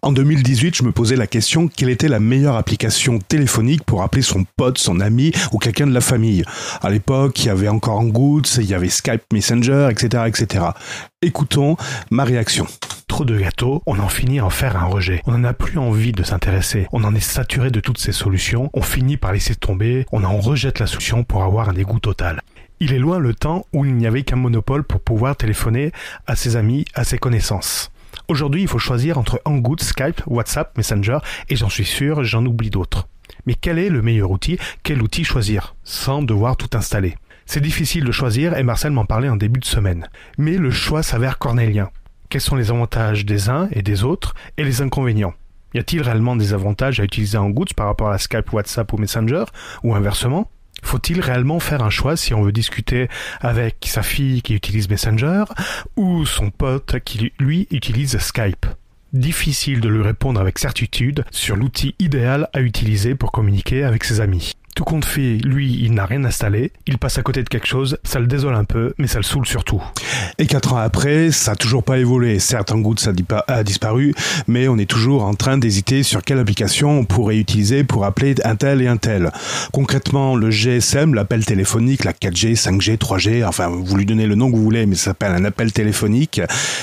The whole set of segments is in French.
En 2018, je me posais la question quelle était la meilleure application téléphonique pour appeler son pote, son ami ou quelqu'un de la famille? À l'époque, il y avait encore Hangouts, il y avait Skype Messenger, etc., etc. Écoutons ma réaction. Trop de gâteaux, on en finit en faire un rejet. On n'en a plus envie de s'intéresser. On en est saturé de toutes ces solutions. On finit par laisser tomber. On en rejette la solution pour avoir un dégoût total. Il est loin le temps où il n'y avait qu'un monopole pour pouvoir téléphoner à ses amis, à ses connaissances. Aujourd'hui, il faut choisir entre Hangouts, Skype, WhatsApp, Messenger, et j'en suis sûr, j'en oublie d'autres. Mais quel est le meilleur outil? Quel outil choisir? Sans devoir tout installer. C'est difficile de choisir et Marcel m'en parlait en début de semaine. Mais le choix s'avère cornélien. Quels sont les avantages des uns et des autres et les inconvénients? Y a-t-il réellement des avantages à utiliser Hangouts par rapport à Skype, WhatsApp ou Messenger? Ou inversement? Faut-il réellement faire un choix si on veut discuter avec sa fille qui utilise Messenger ou son pote qui lui utilise Skype? Difficile de lui répondre avec certitude sur l'outil idéal à utiliser pour communiquer avec ses amis. Tout compte fait, lui, il n'a rien installé, il passe à côté de quelque chose, ça le désole un peu, mais ça le saoule surtout. Et quatre ans après, ça n'a toujours pas évolué. Certes, en ça a disparu, mais on est toujours en train d'hésiter sur quelle application on pourrait utiliser pour appeler un tel et un tel. Concrètement, le GSM, l'appel téléphonique, la 4G, 5G, 3G, enfin, vous lui donnez le nom que vous voulez, mais ça s'appelle un appel téléphonique,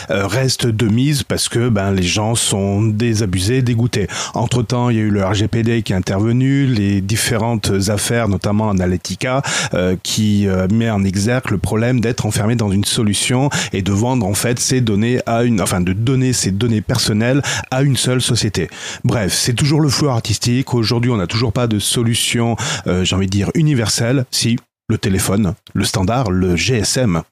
euh, reste de mise parce que ben, les gens sont désabusés, dégoûtés. Entre-temps, il y a eu le RGPD qui est intervenu, les différentes affaires, notamment Analytica, euh, qui euh, met en exergue le problème d'être enfermé dans une solution et de vendre en fait ces données à une, enfin de donner ces données personnelles à une seule société. Bref, c'est toujours le flou artistique. Aujourd'hui, on n'a toujours pas de solution, euh, j'ai envie de dire universelle. Si le téléphone, le standard, le GSM.